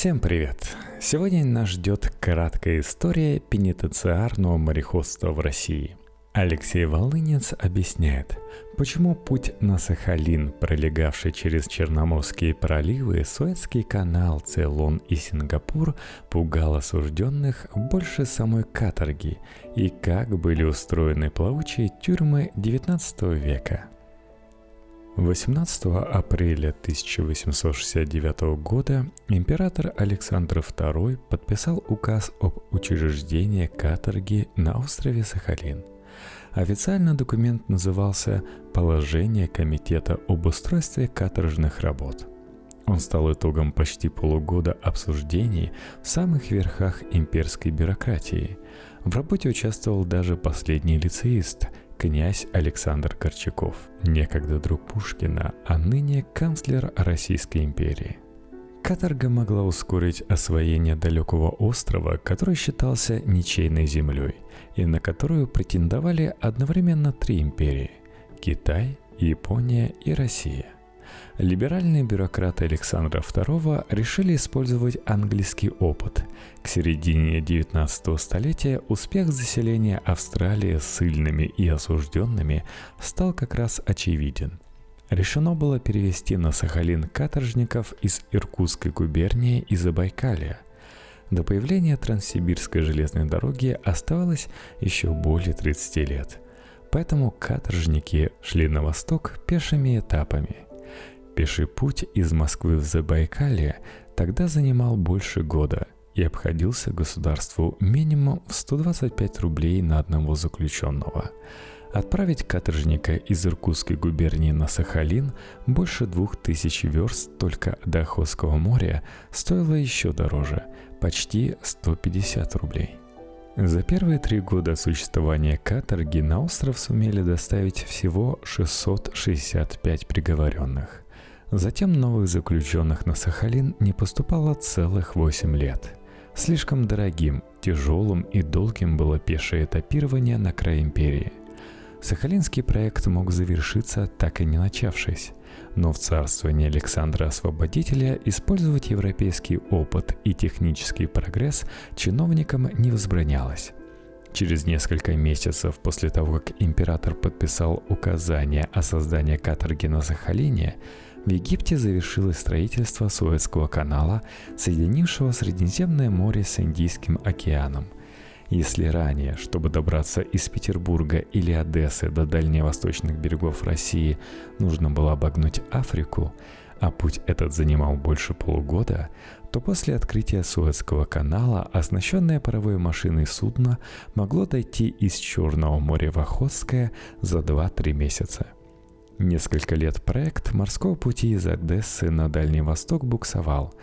Всем привет! Сегодня нас ждет краткая история пенитенциарного мореходства в России. Алексей Волынец объясняет, почему путь на Сахалин, пролегавший через Черноморские проливы, Суэцкий канал, Цейлон и Сингапур, пугал осужденных больше самой каторги и как были устроены плавучие тюрьмы XIX века – 18 апреля 1869 года император Александр II подписал указ об учреждении каторги на острове Сахалин. Официально документ назывался «Положение Комитета об устройстве каторжных работ». Он стал итогом почти полугода обсуждений в самых верхах имперской бюрократии. В работе участвовал даже последний лицеист – князь Александр Корчаков, некогда друг Пушкина, а ныне канцлер Российской империи. Каторга могла ускорить освоение далекого острова, который считался ничейной землей, и на которую претендовали одновременно три империи – Китай, Япония и Россия – либеральные бюрократы Александра II решили использовать английский опыт. К середине 19 столетия успех заселения Австралии сильными и осужденными стал как раз очевиден. Решено было перевести на Сахалин каторжников из Иркутской губернии и Забайкалья. До появления Транссибирской железной дороги оставалось еще более 30 лет. Поэтому каторжники шли на восток пешими этапами – Пеший путь из Москвы в Забайкалье тогда занимал больше года и обходился государству минимум в 125 рублей на одного заключенного. Отправить каторжника из Иркутской губернии на Сахалин больше двух тысяч верст только до Охотского моря стоило еще дороже – почти 150 рублей. За первые три года существования каторги на остров сумели доставить всего 665 приговоренных. Затем новых заключенных на Сахалин не поступало целых 8 лет. Слишком дорогим, тяжелым и долгим было пешее этапирование на край империи. Сахалинский проект мог завершиться, так и не начавшись. Но в царствовании Александра Освободителя использовать европейский опыт и технический прогресс чиновникам не возбранялось. Через несколько месяцев после того, как император подписал указание о создании каторги на Сахалине, в Египте завершилось строительство Суэцкого канала, соединившего Средиземное море с Индийским океаном. Если ранее, чтобы добраться из Петербурга или Одессы до дальневосточных берегов России, нужно было обогнуть Африку, а путь этот занимал больше полугода, то после открытия Суэцкого канала оснащенное паровой машиной судно могло дойти из Черного моря в Охотское за 2-3 месяца – Несколько лет проект морского пути из Одессы на Дальний Восток буксовал.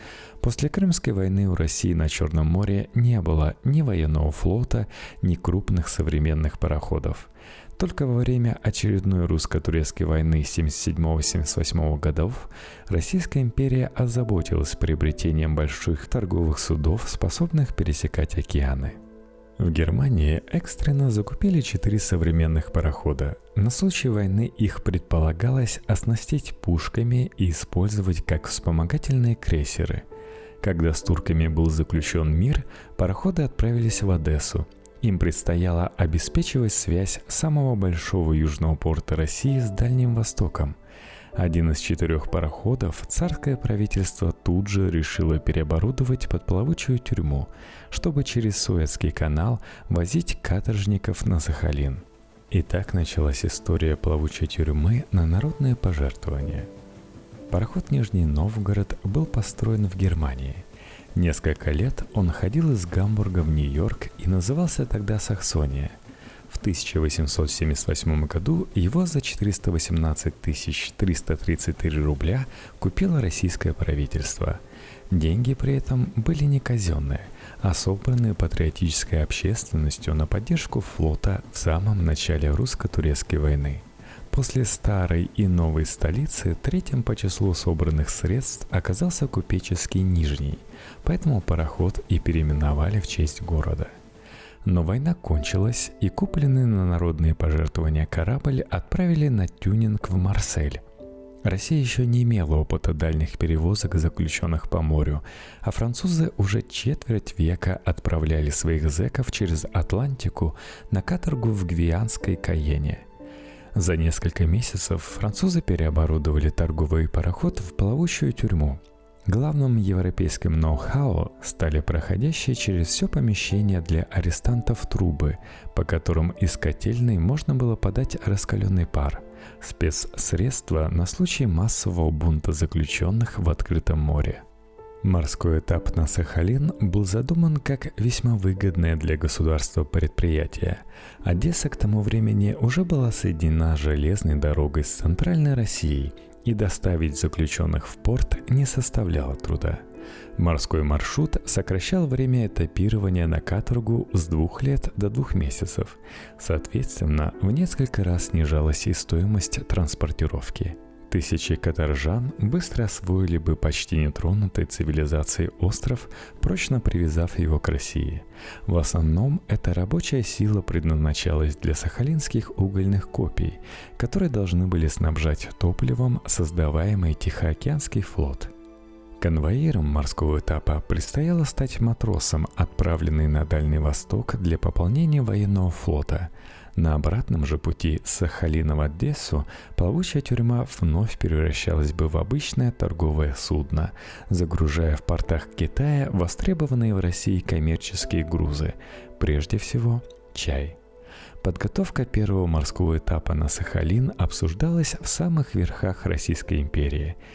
После Крымской войны у России на Черном море не было ни военного флота, ни крупных современных пароходов. Только во время очередной русско-турецкой войны 77-78 годов Российская империя озаботилась приобретением больших торговых судов, способных пересекать океаны – в Германии экстренно закупили четыре современных парохода. На случай войны их предполагалось оснастить пушками и использовать как вспомогательные крейсеры. Когда с турками был заключен мир, пароходы отправились в Одессу. Им предстояло обеспечивать связь самого большого южного порта России с Дальним Востоком – один из четырех пароходов царское правительство тут же решило переоборудовать под плавучую тюрьму, чтобы через Суэцкий канал возить каторжников на Сахалин. И так началась история плавучей тюрьмы на народное пожертвование. Пароход Нижний Новгород был построен в Германии. Несколько лет он ходил из Гамбурга в Нью-Йорк и назывался тогда Саксония – в 1878 году его за 418 333 рубля купило российское правительство. Деньги при этом были не казенные, а собранные патриотической общественностью на поддержку флота в самом начале русско-турецкой войны. После старой и новой столицы третьим по числу собранных средств оказался купеческий Нижний, поэтому пароход и переименовали в честь города – но война кончилась, и купленный на народные пожертвования корабль отправили на тюнинг в Марсель. Россия еще не имела опыта дальних перевозок заключенных по морю, а французы уже четверть века отправляли своих зэков через Атлантику на каторгу в Гвианской Каене. За несколько месяцев французы переоборудовали торговый пароход в плавучую тюрьму. Главным европейским ноу-хау стали проходящие через все помещение для арестантов трубы, по которым из котельной можно было подать раскаленный пар – спецсредства на случай массового бунта заключенных в открытом море. Морской этап на Сахалин был задуман как весьма выгодное для государства предприятие. Одесса к тому времени уже была соединена железной дорогой с центральной Россией, и доставить заключенных в порт не составляло труда – Морской маршрут сокращал время этапирования на каторгу с двух лет до двух месяцев. Соответственно, в несколько раз снижалась и стоимость транспортировки. Тысячи каторжан быстро освоили бы почти нетронутый цивилизацией остров, прочно привязав его к России. В основном эта рабочая сила предназначалась для сахалинских угольных копий, которые должны были снабжать топливом создаваемый Тихоокеанский флот – Конвоиром морского этапа предстояло стать матросом, отправленный на Дальний Восток для пополнения военного флота. На обратном же пути с Сахалина в Одессу плавучая тюрьма вновь превращалась бы в обычное торговое судно, загружая в портах Китая востребованные в России коммерческие грузы, прежде всего чай. Подготовка первого морского этапа на Сахалин обсуждалась в самых верхах Российской империи –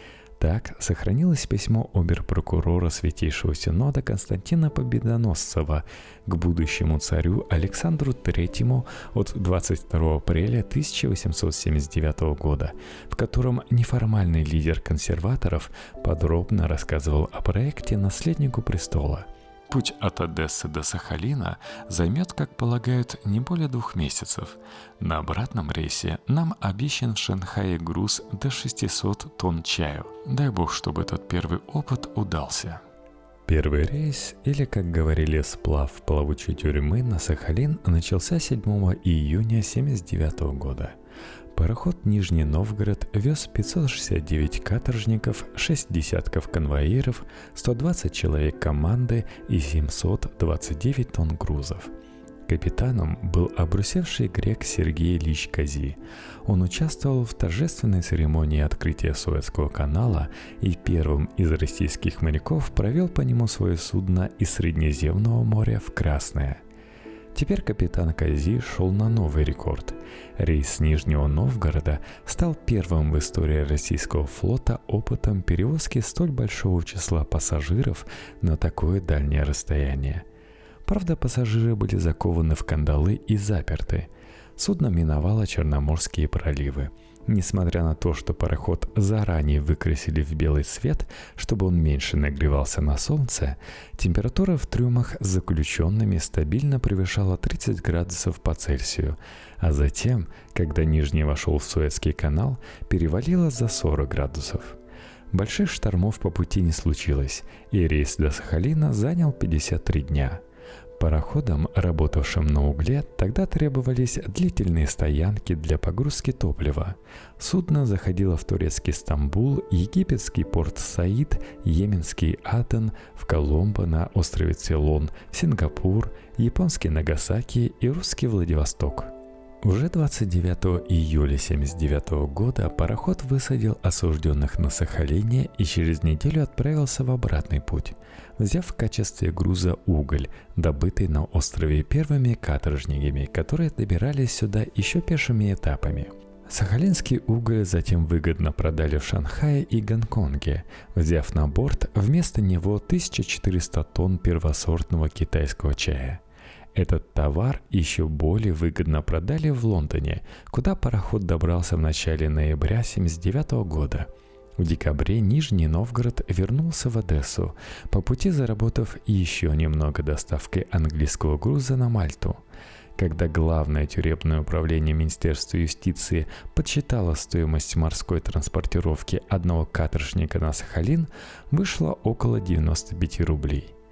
так сохранилось письмо оберпрокурора Святейшего Синода Константина Победоносцева к будущему царю Александру III от 22 апреля 1879 года, в котором неформальный лидер консерваторов подробно рассказывал о проекте наследнику престола – Путь от Одессы до Сахалина займет, как полагают, не более двух месяцев. На обратном рейсе нам обещан в Шанхае груз до 600 тонн чаю. Дай бог, чтобы этот первый опыт удался. Первый рейс, или, как говорили, сплав плавучей тюрьмы на Сахалин, начался 7 июня 1979 года – Пароход «Нижний Новгород» вез 569 каторжников, 6 десятков конвоиров, 120 человек команды и 729 тонн грузов. Капитаном был обрусевший грек Сергей Ильич Кази. Он участвовал в торжественной церемонии открытия Суэцкого канала и первым из российских моряков провел по нему свое судно из Среднеземного моря в Красное – Теперь капитан Кази шел на новый рекорд. Рейс Нижнего Новгорода стал первым в истории российского флота опытом перевозки столь большого числа пассажиров на такое дальнее расстояние. Правда, пассажиры были закованы в кандалы и заперты. Судно миновало Черноморские проливы – Несмотря на то, что пароход заранее выкрасили в белый цвет, чтобы он меньше нагревался на солнце, температура в трюмах с заключенными стабильно превышала 30 градусов по Цельсию, а затем, когда Нижний вошел в Суэцкий канал, перевалила за 40 градусов. Больших штормов по пути не случилось, и рейс до Сахалина занял 53 дня – Пароходам, работавшим на угле, тогда требовались длительные стоянки для погрузки топлива. Судно заходило в турецкий Стамбул, египетский порт Саид, йеменский Атен, в Коломбо на острове Цейлон, Сингапур, японский Нагасаки и русский Владивосток – уже 29 июля 1979 года пароход высадил осужденных на Сахалине и через неделю отправился в обратный путь, взяв в качестве груза уголь, добытый на острове первыми каторжниками, которые добирались сюда еще пешими этапами. Сахалинский уголь затем выгодно продали в Шанхае и Гонконге, взяв на борт вместо него 1400 тонн первосортного китайского чая – этот товар еще более выгодно продали в Лондоне, куда пароход добрался в начале ноября 1979 года. В декабре Нижний Новгород вернулся в Одессу, по пути заработав еще немного доставкой английского груза на Мальту. Когда главное тюремное управление Министерства юстиции подсчитало стоимость морской транспортировки одного каторжника на Сахалин, вышло около 95 рублей –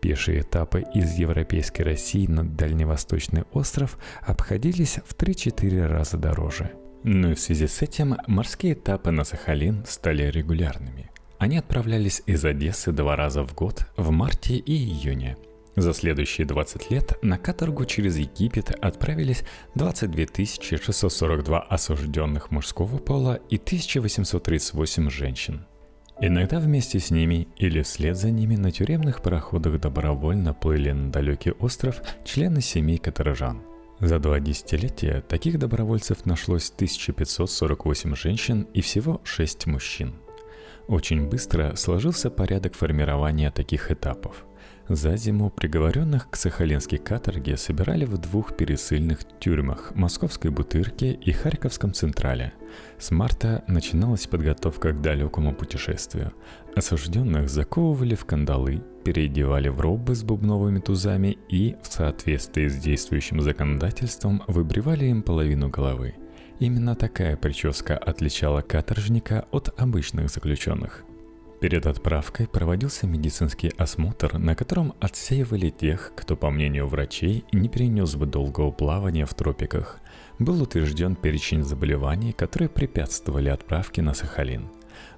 Пешие этапы из европейской России на Дальневосточный остров обходились в 3-4 раза дороже. Ну и в связи с этим морские этапы на Сахалин стали регулярными. Они отправлялись из Одессы два раза в год в марте и июне. За следующие 20 лет на каторгу через Египет отправились 22 642 осужденных мужского пола и 1838 женщин. Иногда вместе с ними или вслед за ними на тюремных пароходах добровольно плыли на далекий остров члены семей каторжан – за два десятилетия таких добровольцев нашлось 1548 женщин и всего 6 мужчин. Очень быстро сложился порядок формирования таких этапов. За зиму приговоренных к Сахалинской каторге собирали в двух пересыльных тюрьмах – Московской Бутырке и Харьковском Централе. С марта начиналась подготовка к далекому путешествию. Осужденных заковывали в кандалы, переодевали в робы с бубновыми тузами и, в соответствии с действующим законодательством, выбривали им половину головы. Именно такая прическа отличала каторжника от обычных заключенных – Перед отправкой проводился медицинский осмотр, на котором отсеивали тех, кто, по мнению врачей, не перенес бы долгого плавания в тропиках. Был утвержден перечень заболеваний, которые препятствовали отправке на Сахалин.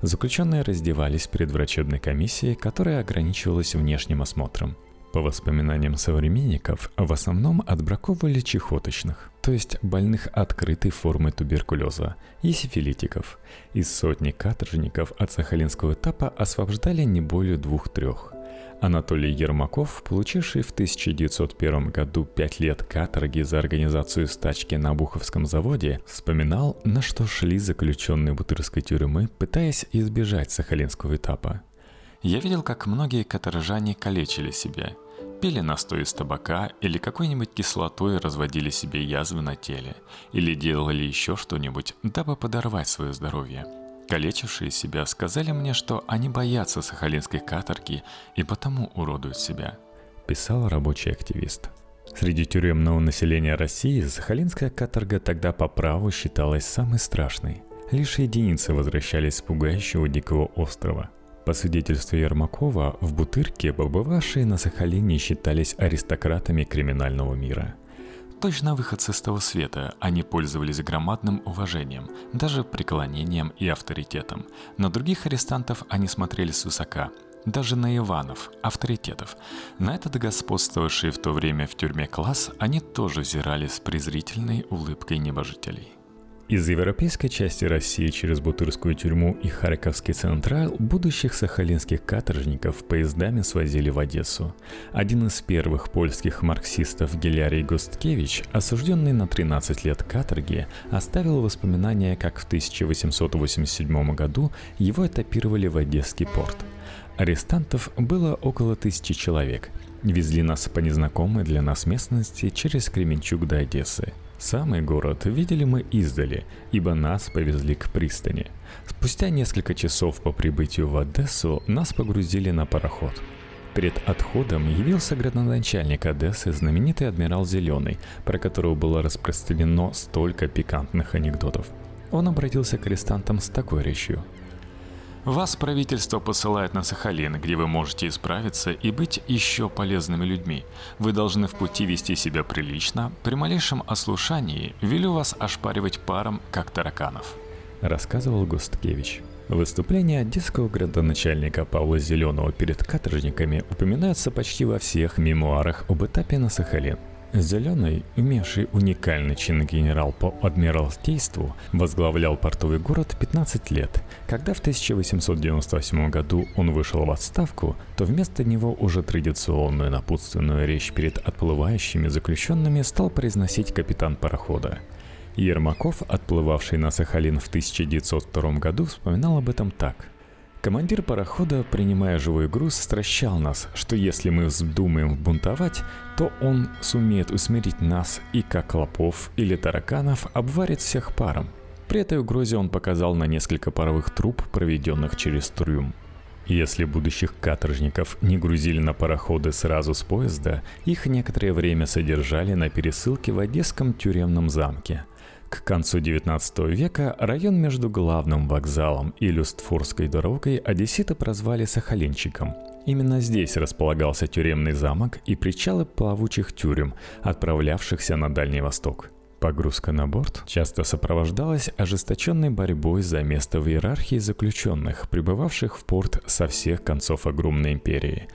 Заключенные раздевались перед врачебной комиссией, которая ограничивалась внешним осмотром – по воспоминаниям современников, в основном отбраковывали чехоточных, то есть больных открытой формы туберкулеза, и сифилитиков. Из сотни каторжников от сахалинского этапа освобождали не более двух-трех. Анатолий Ермаков, получивший в 1901 году пять лет каторги за организацию стачки на Буховском заводе, вспоминал, на что шли заключенные Бутырской тюрьмы, пытаясь избежать сахалинского этапа. Я видел, как многие каторжане калечили себя, пили настой из табака или какой-нибудь кислотой разводили себе язвы на теле, или делали еще что-нибудь, дабы подорвать свое здоровье. Калечившие себя сказали мне, что они боятся сахалинской каторги и потому уродуют себя, писал рабочий активист. Среди тюремного населения России Сахалинская каторга тогда по праву считалась самой страшной. Лишь единицы возвращались с пугающего дикого острова – по свидетельству Ермакова, в Бутырке побывавшие на Сахалине считались аристократами криминального мира. Точно выходцы с того света, они пользовались громадным уважением, даже преклонением и авторитетом. На других арестантов они смотрели свысока, даже на Иванов, авторитетов. На этот господствовавший в то время в тюрьме класс они тоже взирали с презрительной улыбкой небожителей. Из европейской части России через Бутырскую тюрьму и Харьковский централ будущих сахалинских каторжников поездами свозили в Одессу. Один из первых польских марксистов Гелярий Густкевич, осужденный на 13 лет каторги, оставил воспоминания, как в 1887 году его этапировали в Одесский порт. Арестантов было около тысячи человек. Везли нас по незнакомой для нас местности через Кременчуг до Одессы – Самый город видели мы издали, ибо нас повезли к пристани. Спустя несколько часов по прибытию в Одессу нас погрузили на пароход. Перед отходом явился градоначальник Одессы, знаменитый адмирал Зеленый, про которого было распространено столько пикантных анекдотов. Он обратился к арестантам с такой речью – вас правительство посылает на Сахалин, где вы можете исправиться и быть еще полезными людьми. Вы должны в пути вести себя прилично. При малейшем ослушании велю вас ошпаривать паром, как тараканов. Рассказывал Густкевич. Выступления одесского градоначальника Павла Зеленого перед каторжниками упоминаются почти во всех мемуарах об этапе на Сахалин. Зеленый, имевший уникальный чин генерал по адмиралтейству, возглавлял портовый город 15 лет. Когда в 1898 году он вышел в отставку, то вместо него уже традиционную напутственную речь перед отплывающими заключенными стал произносить капитан парохода. Ермаков, отплывавший на Сахалин в 1902 году, вспоминал об этом так – Командир парохода, принимая живой груз, стращал нас, что если мы вздумаем бунтовать, то он сумеет усмирить нас и как клопов или тараканов обварит всех паром. При этой угрозе он показал на несколько паровых труб, проведенных через трюм. Если будущих каторжников не грузили на пароходы сразу с поезда, их некоторое время содержали на пересылке в Одесском тюремном замке – к концу XIX века район между главным вокзалом и Люстфорской дорогой одесситы прозвали Сахалинчиком. Именно здесь располагался тюремный замок и причалы плавучих тюрем, отправлявшихся на Дальний Восток. Погрузка на борт часто сопровождалась ожесточенной борьбой за место в иерархии заключенных, прибывавших в порт со всех концов огромной империи.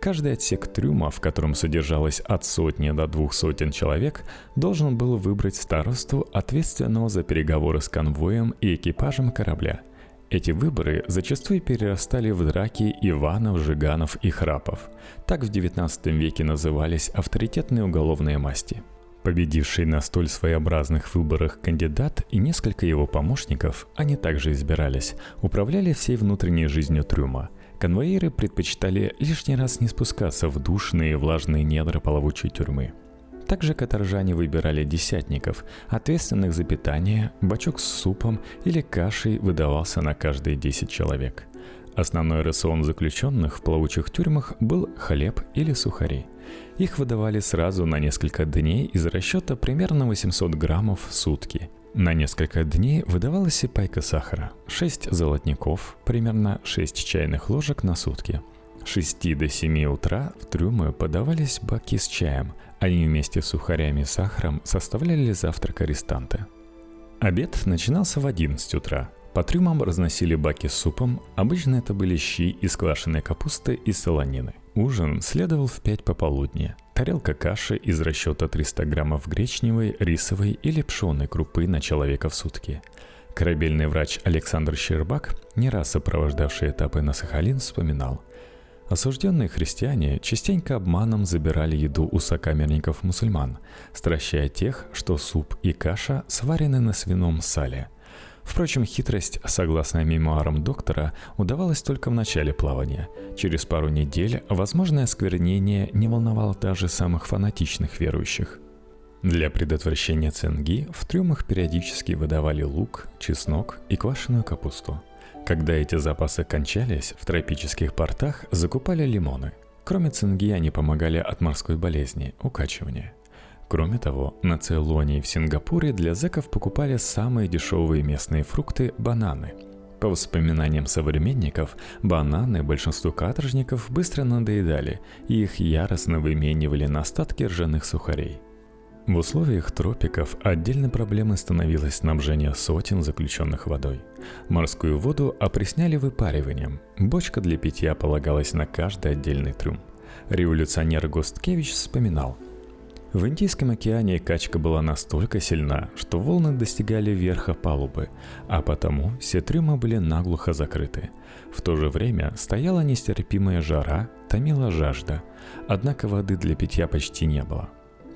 Каждый отсек трюма, в котором содержалось от сотни до двух сотен человек, должен был выбрать старосту, ответственного за переговоры с конвоем и экипажем корабля. Эти выборы зачастую перерастали в драки Иванов, Жиганов и Храпов. Так в XIX веке назывались авторитетные уголовные масти – Победивший на столь своеобразных выборах кандидат и несколько его помощников, они также избирались, управляли всей внутренней жизнью трюма. Конвоиры предпочитали лишний раз не спускаться в душные влажные недра плавучей тюрьмы. Также каторжане выбирали десятников, ответственных за питание, бачок с супом или кашей выдавался на каждые 10 человек. Основной рацион заключенных в плавучих тюрьмах был хлеб или сухари – их выдавали сразу на несколько дней из расчета примерно 800 граммов в сутки. На несколько дней выдавалась и пайка сахара, 6 золотников, примерно 6 чайных ложек на сутки. С 6 до 7 утра в трюмы подавались баки с чаем. Они вместе с сухарями и сахаром составляли завтрак арестанта. Обед начинался в 11 утра. По трюмам разносили баки с супом, обычно это были щи из квашеной капусты и солонины. Ужин следовал в 5 пополудни. Тарелка каши из расчета 300 граммов гречневой, рисовой или пшеной крупы на человека в сутки. Корабельный врач Александр Щербак, не раз сопровождавший этапы на Сахалин, вспоминал. Осужденные христиане частенько обманом забирали еду у сокамерников мусульман, стращая тех, что суп и каша сварены на свином сале – Впрочем, хитрость, согласно мемуарам доктора, удавалась только в начале плавания. Через пару недель возможное осквернение не волновало даже самых фанатичных верующих. Для предотвращения цинги в трюмах периодически выдавали лук, чеснок и квашеную капусту. Когда эти запасы кончались, в тропических портах закупали лимоны. Кроме цинги они помогали от морской болезни – укачивания – Кроме того, на Цейлоне и в Сингапуре для зэков покупали самые дешевые местные фрукты – бананы. По воспоминаниям современников, бананы большинству каторжников быстро надоедали, и их яростно выменивали на остатки ржаных сухарей. В условиях тропиков отдельной проблемой становилось снабжение сотен заключенных водой. Морскую воду опресняли выпариванием. Бочка для питья полагалась на каждый отдельный трюм. Революционер Госткевич вспоминал – в Индийском океане качка была настолько сильна, что волны достигали верха палубы, а потому все трюмы были наглухо закрыты. В то же время стояла нестерпимая жара, томила жажда, однако воды для питья почти не было.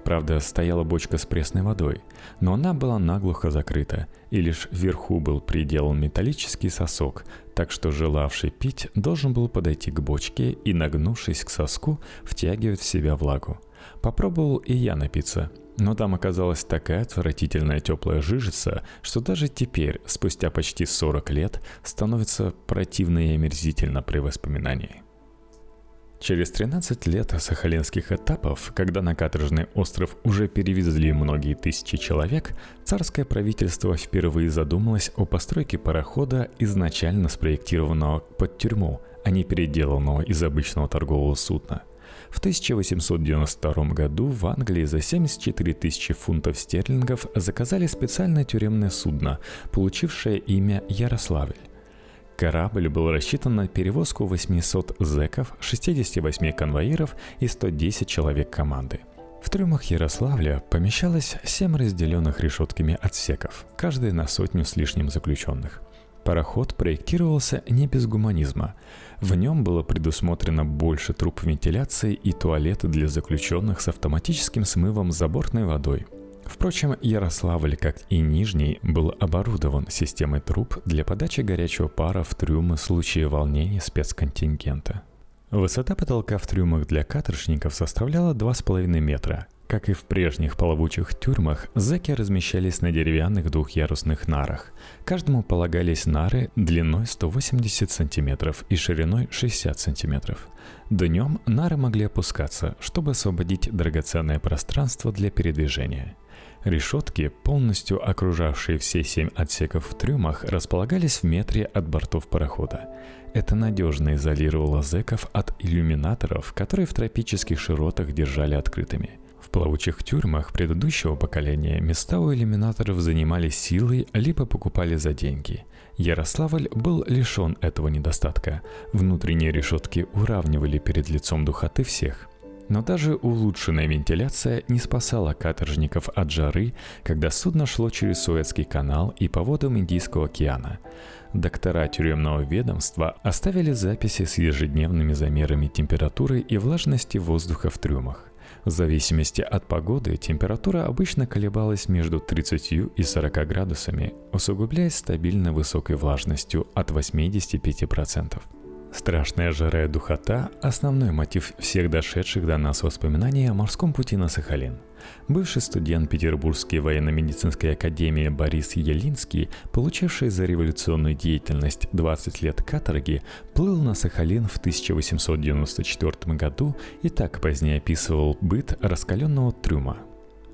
Правда, стояла бочка с пресной водой, но она была наглухо закрыта, и лишь вверху был приделан металлический сосок, так что желавший пить должен был подойти к бочке и, нагнувшись к соску, втягивать в себя влагу – Попробовал и я напиться, но там оказалась такая отвратительная теплая жижица, что даже теперь, спустя почти 40 лет, становится противно и омерзительно при воспоминании. Через 13 лет сахалинских этапов, когда на каторжный остров уже перевезли многие тысячи человек, царское правительство впервые задумалось о постройке парохода, изначально спроектированного под тюрьму, а не переделанного из обычного торгового судна – в 1892 году в Англии за 74 тысячи фунтов стерлингов заказали специальное тюремное судно, получившее имя Ярославль. Корабль был рассчитан на перевозку 800 зэков, 68 конвоиров и 110 человек команды. В трюмах Ярославля помещалось 7 разделенных решетками отсеков, каждый на сотню с лишним заключенных. Пароход проектировался не без гуманизма. В нем было предусмотрено больше труб вентиляции и туалеты для заключенных с автоматическим смывом забортной водой. Впрочем, Ярославль, как и Нижний, был оборудован системой труб для подачи горячего пара в трюмы в случае волнений спецконтингента. Высота потолка в трюмах для каторжников составляла 2,5 метра, как и в прежних плавучих тюрьмах, зэки размещались на деревянных двухъярусных нарах. Каждому полагались нары длиной 180 сантиметров и шириной 60 сантиметров. Днем нары могли опускаться, чтобы освободить драгоценное пространство для передвижения. Решетки, полностью окружавшие все семь отсеков в трюмах, располагались в метре от бортов парохода. Это надежно изолировало зэков от иллюминаторов, которые в тропических широтах держали открытыми – плавучих тюрьмах предыдущего поколения места у иллюминаторов занимали силой, либо покупали за деньги. Ярославль был лишен этого недостатка. Внутренние решетки уравнивали перед лицом духоты всех – но даже улучшенная вентиляция не спасала каторжников от жары, когда судно шло через Суэцкий канал и по водам Индийского океана. Доктора тюремного ведомства оставили записи с ежедневными замерами температуры и влажности воздуха в трюмах. В зависимости от погоды температура обычно колебалась между 30 и 40 градусами, усугубляясь стабильно высокой влажностью от 85%. Страшная жара и духота – основной мотив всех дошедших до нас воспоминаний о морском пути на Сахалин. Бывший студент Петербургской военно-медицинской академии Борис Елинский, получивший за революционную деятельность 20 лет каторги, плыл на Сахалин в 1894 году и так позднее описывал быт раскаленного трюма.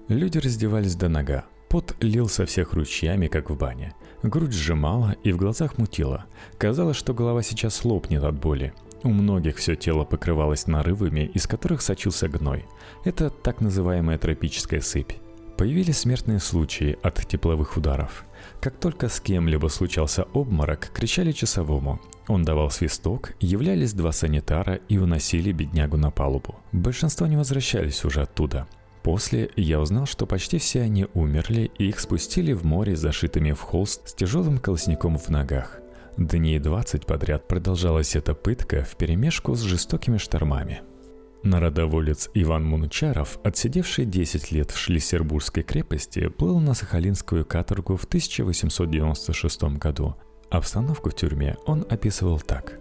Люди раздевались до нога, Пот лил со всех ручьями, как в бане. Грудь сжимала и в глазах мутила. Казалось, что голова сейчас лопнет от боли. У многих все тело покрывалось нарывами, из которых сочился гной. Это так называемая тропическая сыпь. Появились смертные случаи от тепловых ударов. Как только с кем-либо случался обморок, кричали часовому. Он давал свисток, являлись два санитара и уносили беднягу на палубу. Большинство не возвращались уже оттуда – После я узнал, что почти все они умерли, и их спустили в море зашитыми в холст с тяжелым колосником в ногах. Дней 20 подряд продолжалась эта пытка в перемешку с жестокими штормами. Народоволец Иван Мунучаров, отсидевший 10 лет в Шлиссербургской крепости, плыл на Сахалинскую каторгу в 1896 году. Обстановку в тюрьме он описывал так.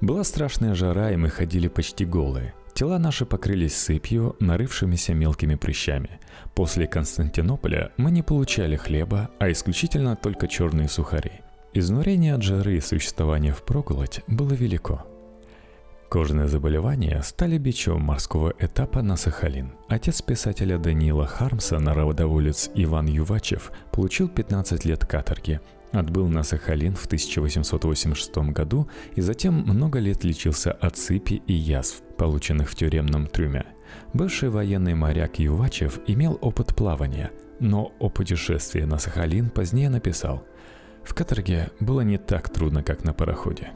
«Была страшная жара, и мы ходили почти голые. Тела наши покрылись сыпью, нарывшимися мелкими прыщами. После Константинополя мы не получали хлеба, а исключительно только черные сухари. Изнурение от жары и существование в проголодь было велико. Кожные заболевания стали бичом морского этапа на Сахалин. Отец писателя Даниила Хармса, народоволец Иван Ювачев, получил 15 лет каторги – Отбыл на Сахалин в 1886 году и затем много лет лечился от сыпи и язв, полученных в тюремном трюме. Бывший военный моряк Ювачев имел опыт плавания, но о путешествии на Сахалин позднее написал «В каторге было не так трудно, как на пароходе».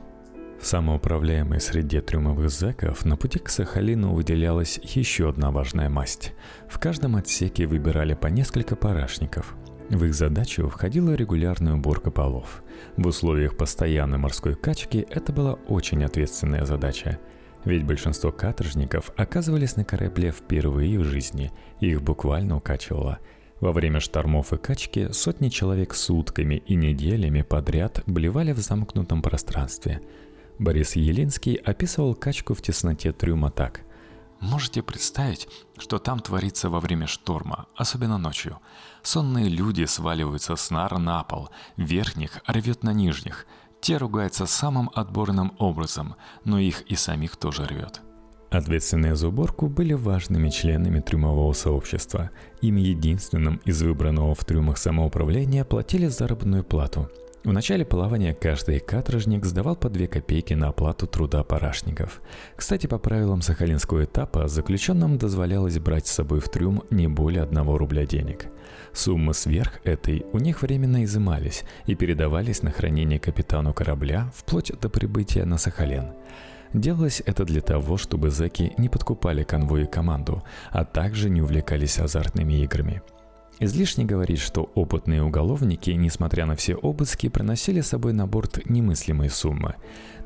В самоуправляемой среде трюмовых зэков на пути к Сахалину выделялась еще одна важная масть. В каждом отсеке выбирали по несколько парашников – в их задачу входила регулярная уборка полов. В условиях постоянной морской качки это была очень ответственная задача. Ведь большинство каторжников оказывались на корабле впервые в жизни, их буквально укачивало. Во время штормов и качки сотни человек сутками и неделями подряд блевали в замкнутом пространстве. Борис Елинский описывал качку в тесноте трюма так – Можете представить, что там творится во время шторма, особенно ночью. Сонные люди сваливаются с нар на пол, верхних рвет на нижних. Те ругаются самым отборным образом, но их и самих тоже рвет. Ответственные за уборку были важными членами трюмового сообщества. Им единственным из выбранного в трюмах самоуправления платили заработную плату – в начале плавания каждый каторжник сдавал по 2 копейки на оплату труда парашников. Кстати, по правилам сахалинского этапа заключенным дозволялось брать с собой в трюм не более 1 рубля денег. Суммы сверх этой у них временно изымались и передавались на хранение капитану корабля вплоть до прибытия на Сахалин. Делалось это для того, чтобы зэки не подкупали конвой и команду, а также не увлекались азартными играми – Излишне говорить, что опытные уголовники, несмотря на все обыски, приносили с собой на борт немыслимые суммы.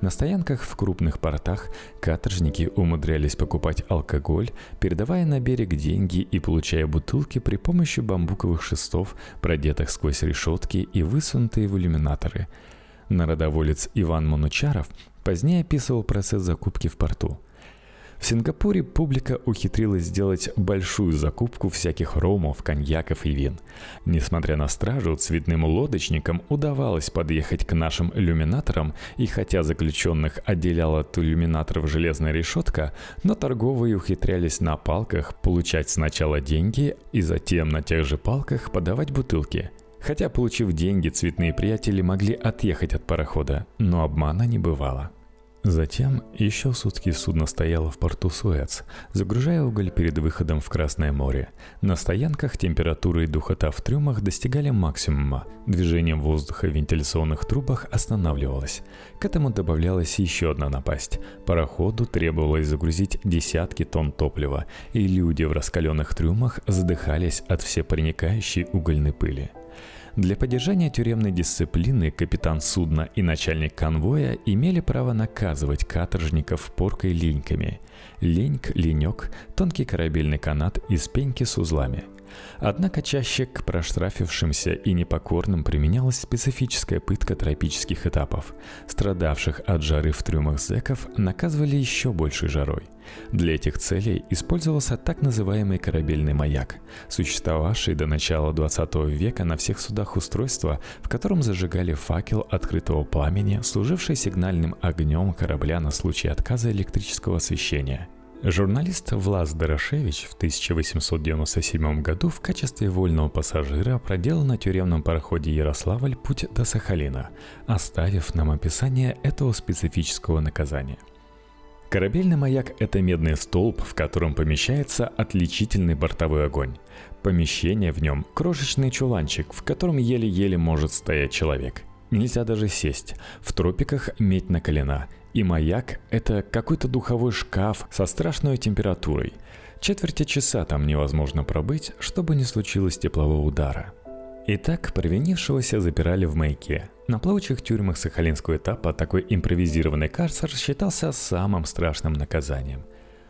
На стоянках в крупных портах каторжники умудрялись покупать алкоголь, передавая на берег деньги и получая бутылки при помощи бамбуковых шестов, продетых сквозь решетки и высунутые в иллюминаторы. Народоволец Иван Манучаров позднее описывал процесс закупки в порту – в Сингапуре публика ухитрилась сделать большую закупку всяких ромов, коньяков и вин. Несмотря на стражу, цветным лодочникам удавалось подъехать к нашим иллюминаторам, и хотя заключенных отделяла от иллюминаторов железная решетка, но торговые ухитрялись на палках получать сначала деньги и затем на тех же палках подавать бутылки. Хотя, получив деньги, цветные приятели могли отъехать от парохода, но обмана не бывало. Затем еще сутки судно стояло в порту Суэц, загружая уголь перед выходом в Красное море. На стоянках температура и духота в трюмах достигали максимума. Движение воздуха в вентиляционных трубах останавливалось. К этому добавлялась еще одна напасть. Пароходу требовалось загрузить десятки тонн топлива, и люди в раскаленных трюмах задыхались от всепроникающей угольной пыли. Для поддержания тюремной дисциплины капитан судна и начальник конвоя имели право наказывать каторжников поркой линьками. Леньк, ленек – тонкий корабельный канат из пеньки с узлами – Однако чаще к проштрафившимся и непокорным применялась специфическая пытка тропических этапов. Страдавших от жары в трюмах зэков наказывали еще большей жарой. Для этих целей использовался так называемый корабельный маяк, существовавший до начала 20 века на всех судах устройство, в котором зажигали факел открытого пламени, служивший сигнальным огнем корабля на случай отказа электрического освещения – Журналист Влас Дорошевич в 1897 году в качестве вольного пассажира проделал на тюремном пароходе Ярославль путь до Сахалина, оставив нам описание этого специфического наказания. Корабельный маяк – это медный столб, в котором помещается отличительный бортовой огонь. Помещение в нем – крошечный чуланчик, в котором еле-еле может стоять человек. Нельзя даже сесть. В тропиках медь накалена, и маяк – это какой-то духовой шкаф со страшной температурой. Четверти часа там невозможно пробыть, чтобы не случилось теплового удара. Итак, провинившегося запирали в маяке. На плавучих тюрьмах Сахалинского этапа такой импровизированный карцер считался самым страшным наказанием.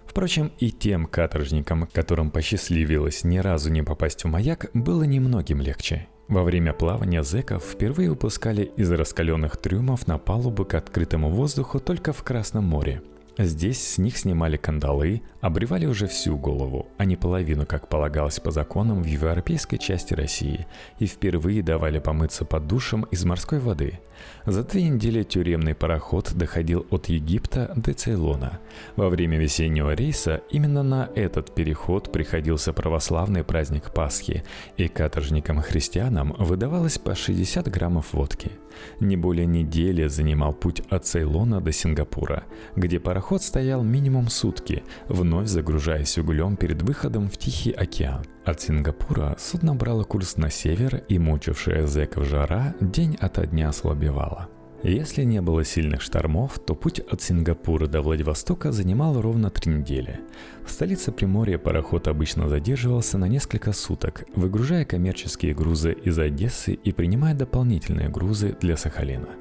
Впрочем, и тем каторжникам, которым посчастливилось ни разу не попасть в маяк, было немногим легче. Во время плавания зэков впервые выпускали из раскаленных трюмов на палубу к открытому воздуху только в Красном море – Здесь с них снимали кандалы, обревали уже всю голову, а не половину, как полагалось по законам в европейской части России, и впервые давали помыться под душем из морской воды. За две недели тюремный пароход доходил от Египта до Цейлона. Во время весеннего рейса именно на этот переход приходился православный праздник Пасхи, и каторжникам-христианам выдавалось по 60 граммов водки – не более недели занимал путь от Цейлона до Сингапура, где пароход стоял минимум сутки, вновь загружаясь углем перед выходом в Тихий океан. От Сингапура судно брало курс на север, и мучившая зэков жара день ото дня ослабевала. Если не было сильных штормов, то путь от Сингапура до Владивостока занимал ровно три недели. В столице Приморья пароход обычно задерживался на несколько суток, выгружая коммерческие грузы из Одессы и принимая дополнительные грузы для Сахалина –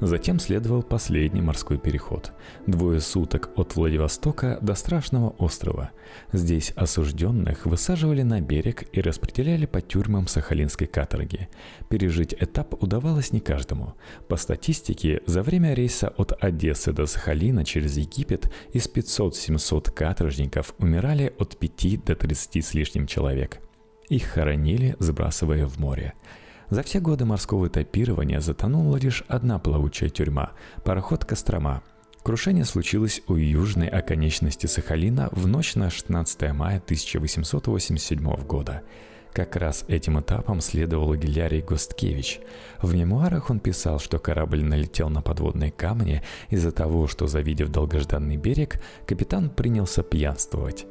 Затем следовал последний морской переход. Двое суток от Владивостока до Страшного острова. Здесь осужденных высаживали на берег и распределяли по тюрьмам Сахалинской каторги. Пережить этап удавалось не каждому. По статистике, за время рейса от Одессы до Сахалина через Египет из 500-700 каторжников умирали от 5 до 30 с лишним человек. Их хоронили, сбрасывая в море. За все годы морского этапирования затонула лишь одна плавучая тюрьма – пароход «Кострома». Крушение случилось у южной оконечности Сахалина в ночь на 16 мая 1887 года. Как раз этим этапом следовал Гилярий Госткевич. В мемуарах он писал, что корабль налетел на подводные камни из-за того, что, завидев долгожданный берег, капитан принялся пьянствовать.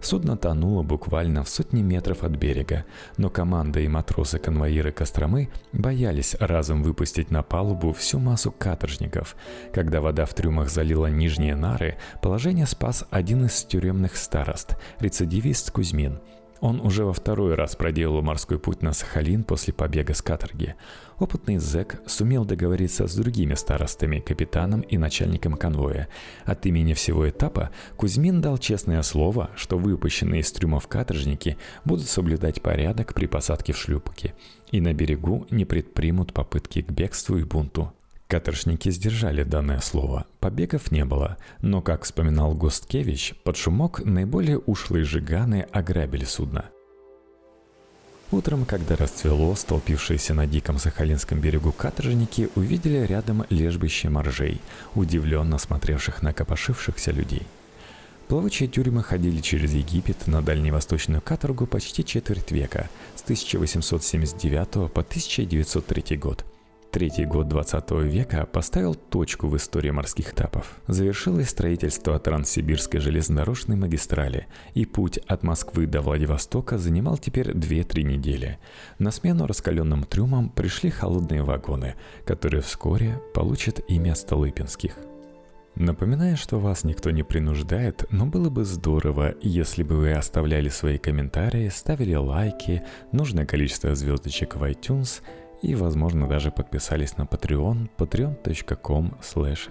Судно тонуло буквально в сотни метров от берега, но команда и матросы-конвоиры Костромы боялись разом выпустить на палубу всю массу каторжников. Когда вода в трюмах залила нижние нары, положение спас один из тюремных старост, рецидивист Кузьмин – он уже во второй раз проделал морской путь на Сахалин после побега с каторги. Опытный зэк сумел договориться с другими старостами, капитаном и начальником конвоя. От имени всего этапа Кузьмин дал честное слово, что выпущенные из трюмов каторжники будут соблюдать порядок при посадке в шлюпки и на берегу не предпримут попытки к бегству и бунту. Каторжники сдержали данное слово. Побегов не было, но, как вспоминал Госткевич, под шумок наиболее ушлые жиганы ограбили судно. Утром, когда расцвело, столпившиеся на диком Сахалинском берегу каторжники увидели рядом лежбище моржей, удивленно смотревших на копошившихся людей. Плавучие тюрьмы ходили через Египет на дальневосточную каторгу почти четверть века, с 1879 по 1903 год – Третий год 20 века поставил точку в истории морских этапов. Завершилось строительство Транссибирской железнодорожной магистрали, и путь от Москвы до Владивостока занимал теперь 2-3 недели. На смену раскаленным трюмам пришли холодные вагоны, которые вскоре получат имя Столыпинских. Напоминаю, что вас никто не принуждает, но было бы здорово, если бы вы оставляли свои комментарии, ставили лайки, нужное количество звездочек в iTunes и, возможно, даже подписались на Patreon patreon.com slash